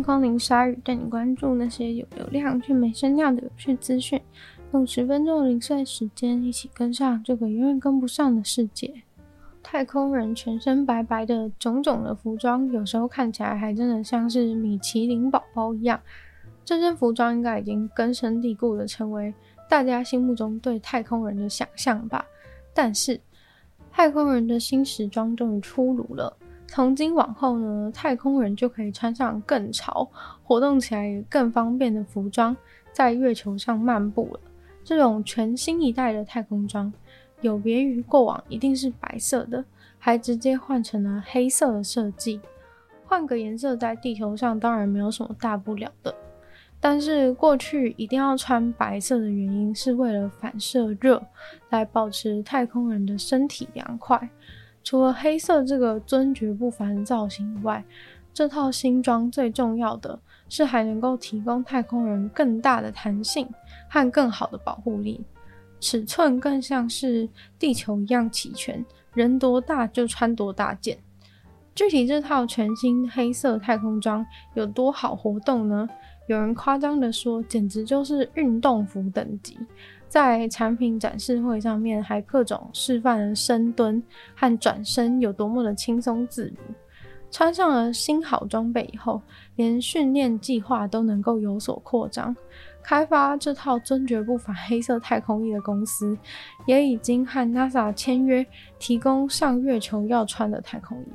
迎光临鲨鱼，带你关注那些有流量却没声量的有趣资讯。用十分钟的零碎时间，一起跟上这个永远跟不上的世界。太空人全身白白的，种种的服装，有时候看起来还真的像是米其林宝宝一样。这身服装应该已经根深蒂固的成为大家心目中对太空人的想象吧。但是，太空人的新时装终于出炉了。从今往后呢，太空人就可以穿上更潮、活动起来也更方便的服装，在月球上漫步了。这种全新一代的太空装，有别于过往一定是白色的，还直接换成了黑色的设计。换个颜色在地球上当然没有什么大不了的，但是过去一定要穿白色的原因是为了反射热，来保持太空人的身体凉快。除了黑色这个尊爵不凡造型以外，这套新装最重要的是还能够提供太空人更大的弹性和更好的保护力，尺寸更像是地球一样齐全，人多大就穿多大件。具体这套全新黑色太空装有多好活动呢？有人夸张的说，简直就是运动服等级。在产品展示会上面，还各种示范了深蹲和转身有多么的轻松自如。穿上了新好装备以后，连训练计划都能够有所扩张。开发这套尊爵不凡黑色太空衣的公司，也已经和 NASA 签约，提供上月球要穿的太空衣。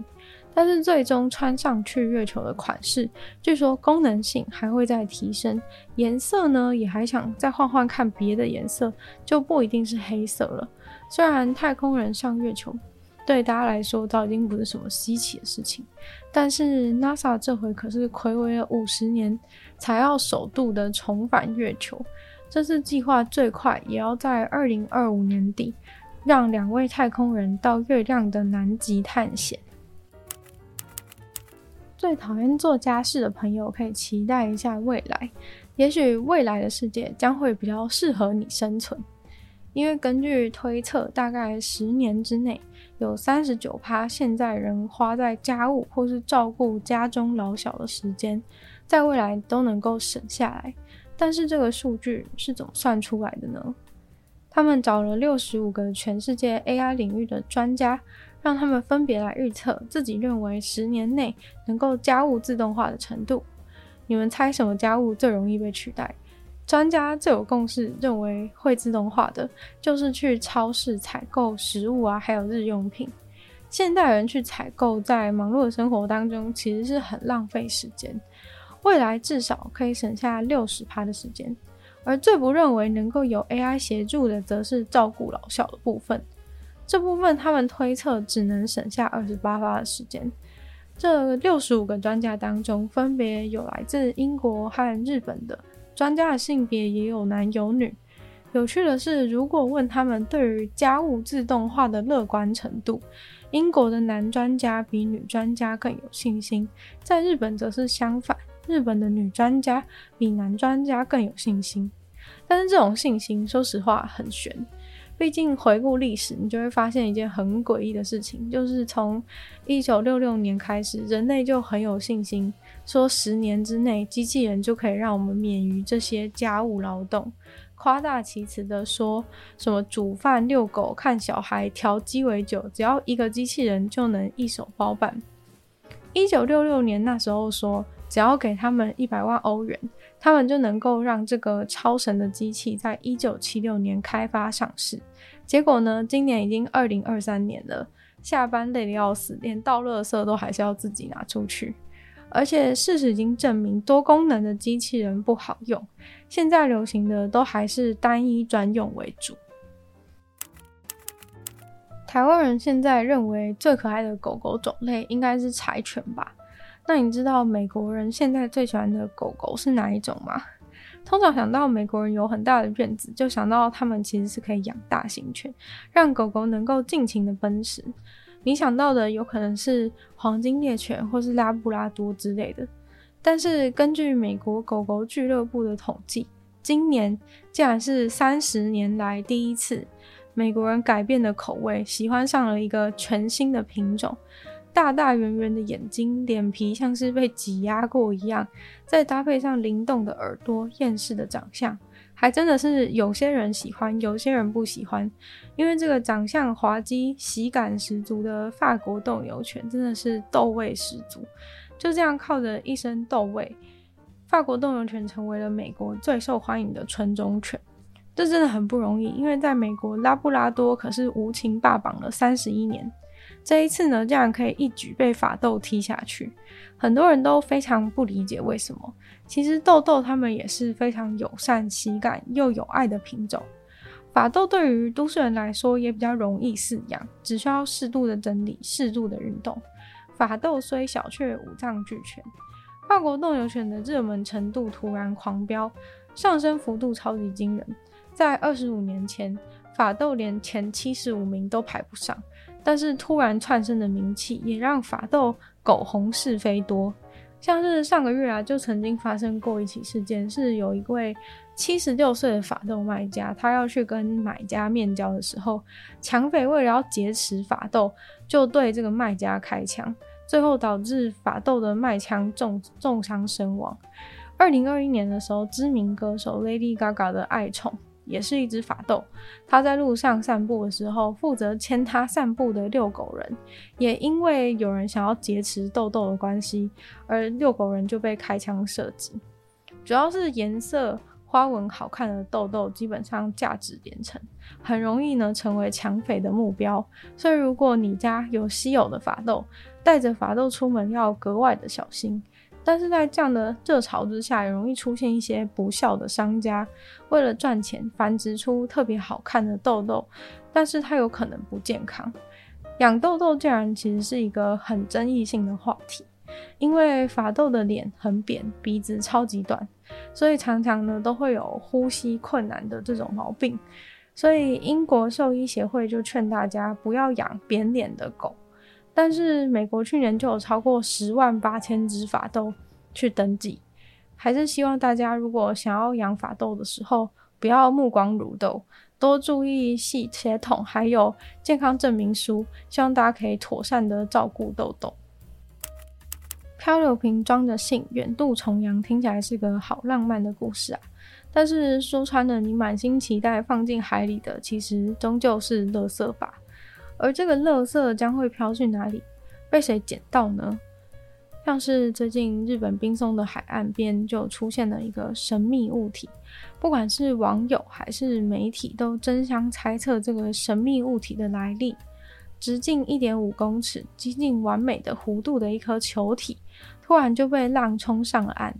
但是最终穿上去月球的款式，据说功能性还会再提升，颜色呢也还想再换换看别的颜色，就不一定是黑色了。虽然太空人上月球对大家来说早已经不是什么稀奇的事情，但是 NASA 这回可是睽违了五十年才要首度的重返月球，这次计划最快也要在二零二五年底让两位太空人到月亮的南极探险。最讨厌做家事的朋友可以期待一下未来，也许未来的世界将会比较适合你生存。因为根据推测，大概十年之内，有三十九趴现在人花在家务或是照顾家中老小的时间，在未来都能够省下来。但是这个数据是怎么算出来的呢？他们找了六十五个全世界 AI 领域的专家。让他们分别来预测自己认为十年内能够家务自动化的程度。你们猜什么家务最容易被取代？专家最有共识认为会自动化的就是去超市采购食物啊，还有日用品。现代人去采购，在忙碌的生活当中其实是很浪费时间。未来至少可以省下六十趴的时间。而最不认为能够有 AI 协助的，则是照顾老小的部分。这部分他们推测只能省下二十八趴的时间。这六十五个专家当中，分别有来自英国和日本的专家的性别也有男有女。有趣的是，如果问他们对于家务自动化的乐观程度，英国的男专家比女专家更有信心，在日本则是相反，日本的女专家比男专家更有信心。但是这种信心，说实话很悬。毕竟回顾历史，你就会发现一件很诡异的事情，就是从一九六六年开始，人类就很有信心，说十年之内机器人就可以让我们免于这些家务劳动，夸大其词的说什么煮饭、遛狗、看小孩、调鸡尾酒，只要一个机器人就能一手包办。一九六六年那时候说，只要给他们一百万欧元。他们就能够让这个超神的机器在一九七六年开发上市。结果呢，今年已经二零二三年了，下班累得要死，连倒垃圾都还是要自己拿出去。而且事实已经证明，多功能的机器人不好用，现在流行的都还是单一专用为主。台湾人现在认为最可爱的狗狗种类应该是柴犬吧？那你知道美国人现在最喜欢的狗狗是哪一种吗？通常想到美国人有很大的院子，就想到他们其实是可以养大型犬，让狗狗能够尽情的奔驰。你想到的有可能是黄金猎犬或是拉布拉多之类的。但是根据美国狗狗俱乐部的统计，今年竟然是三十年来第一次，美国人改变的口味，喜欢上了一个全新的品种。大大圆圆的眼睛，脸皮像是被挤压过一样，再搭配上灵动的耳朵、厌世的长相，还真的是有些人喜欢，有些人不喜欢。因为这个长相滑稽、喜感十足的法国斗牛犬，真的是斗味十足。就这样靠着一身斗味，法国斗牛犬成为了美国最受欢迎的纯种犬。这真的很不容易，因为在美国，拉布拉多可是无情霸榜了三十一年。这一次呢，竟然可以一举被法斗踢下去，很多人都非常不理解为什么。其实豆豆他们也是非常友善、喜感又有爱的品种。法斗对于都市人来说也比较容易饲养，只需要适度的整理、适度的运动。法斗虽小，却五脏俱全。法国斗牛犬的热门程度突然狂飙，上升幅度超级惊人。在二十五年前，法斗连前七十五名都排不上。但是突然窜升的名气，也让法斗狗红是非多。像是上个月啊，就曾经发生过一起事件，是有一位七十六岁的法斗卖家，他要去跟买家面交的时候，抢匪为了要劫持法斗，就对这个卖家开枪，最后导致法斗的卖枪重重伤身亡。二零二一年的时候，知名歌手 Lady Gaga 的爱宠。也是一只法斗，他在路上散步的时候，负责牵他散步的遛狗人，也因为有人想要劫持豆豆的关系，而遛狗人就被开枪射击。主要是颜色花纹好看的豆豆，基本上价值连城，很容易呢成为抢匪的目标。所以如果你家有稀有的法斗，带着法斗出门要格外的小心。但是在这样的热潮之下，也容易出现一些不肖的商家，为了赚钱繁殖出特别好看的豆豆，但是它有可能不健康。养豆豆竟然其实是一个很争议性的话题，因为法斗的脸很扁，鼻子超级短，所以常常呢都会有呼吸困难的这种毛病。所以英国兽医协会就劝大家不要养扁脸的狗。但是美国去年就有超过十万八千只法斗去登记，还是希望大家如果想要养法斗的时候，不要目光如豆，多注意系血统还有健康证明书，希望大家可以妥善的照顾豆豆。漂流瓶装着信，远渡重洋，听起来是个好浪漫的故事啊！但是说穿了，你满心期待放进海里的，其实终究是垃圾吧。而这个垃圾将会飘去哪里？被谁捡到呢？像是最近日本滨松的海岸边就出现了一个神秘物体，不管是网友还是媒体都争相猜测这个神秘物体的来历。直径一点五公尺、接近完美的弧度的一颗球体，突然就被浪冲上了岸。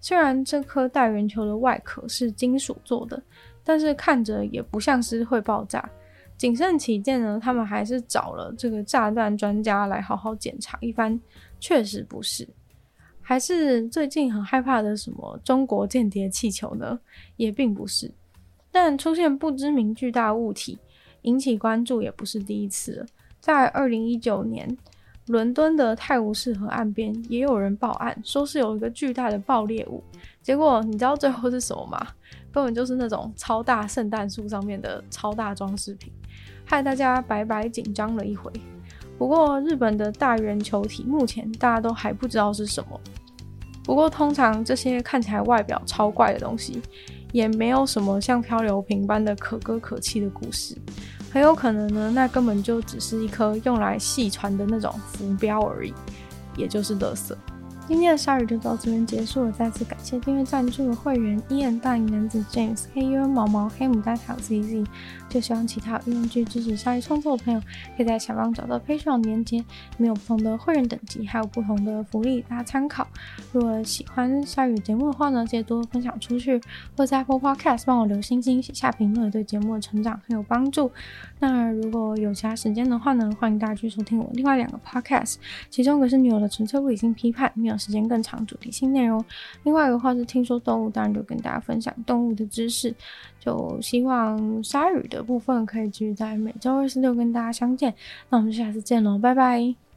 虽然这颗带圆球的外壳是金属做的，但是看着也不像是会爆炸。谨慎起见呢，他们还是找了这个炸弹专家来好好检查一番，确实不是。还是最近很害怕的什么中国间谍气球呢？也并不是。但出现不知名巨大物体引起关注也不是第一次了。在二零一九年，伦敦的泰晤士河岸边也有人报案，说是有一个巨大的爆裂物。结果你知道最后是什么吗？根本就是那种超大圣诞树上面的超大装饰品。害大家白白紧张了一回。不过，日本的大圆球体目前大家都还不知道是什么。不过，通常这些看起来外表超怪的东西，也没有什么像漂流瓶般的可歌可泣的故事。很有可能呢，那根本就只是一颗用来系船的那种浮标而已，也就是垃圾。今天的鲨鱼就到这边结束了，再次感谢订阅赞助的会员：Ian、大龄男子 James、黑鸢毛毛、黑牡丹还有 ZZ。就希望其他有愿意支持鲨鱼创作的朋友，可以在下方找到 Patreon 连接，里面有不同的会员等级，还有不同的福利，大家参考。如果喜欢鲨鱼节目的话呢，记得多多分享出去，或在 Apple Podcast 帮我留星星、写下评论，对节目的成长很有帮助。那如果有其他时间的话呢，欢迎大家去收听我另外两个 Podcast，其中一个是女友的纯粹不理性批判，没有时间更长主题性内容。另外的话是听说动物，当然就跟大家分享动物的知识。就希望鲨鱼的部分可以继续在每周二、四、六跟大家相见。那我们下次见喽，拜拜。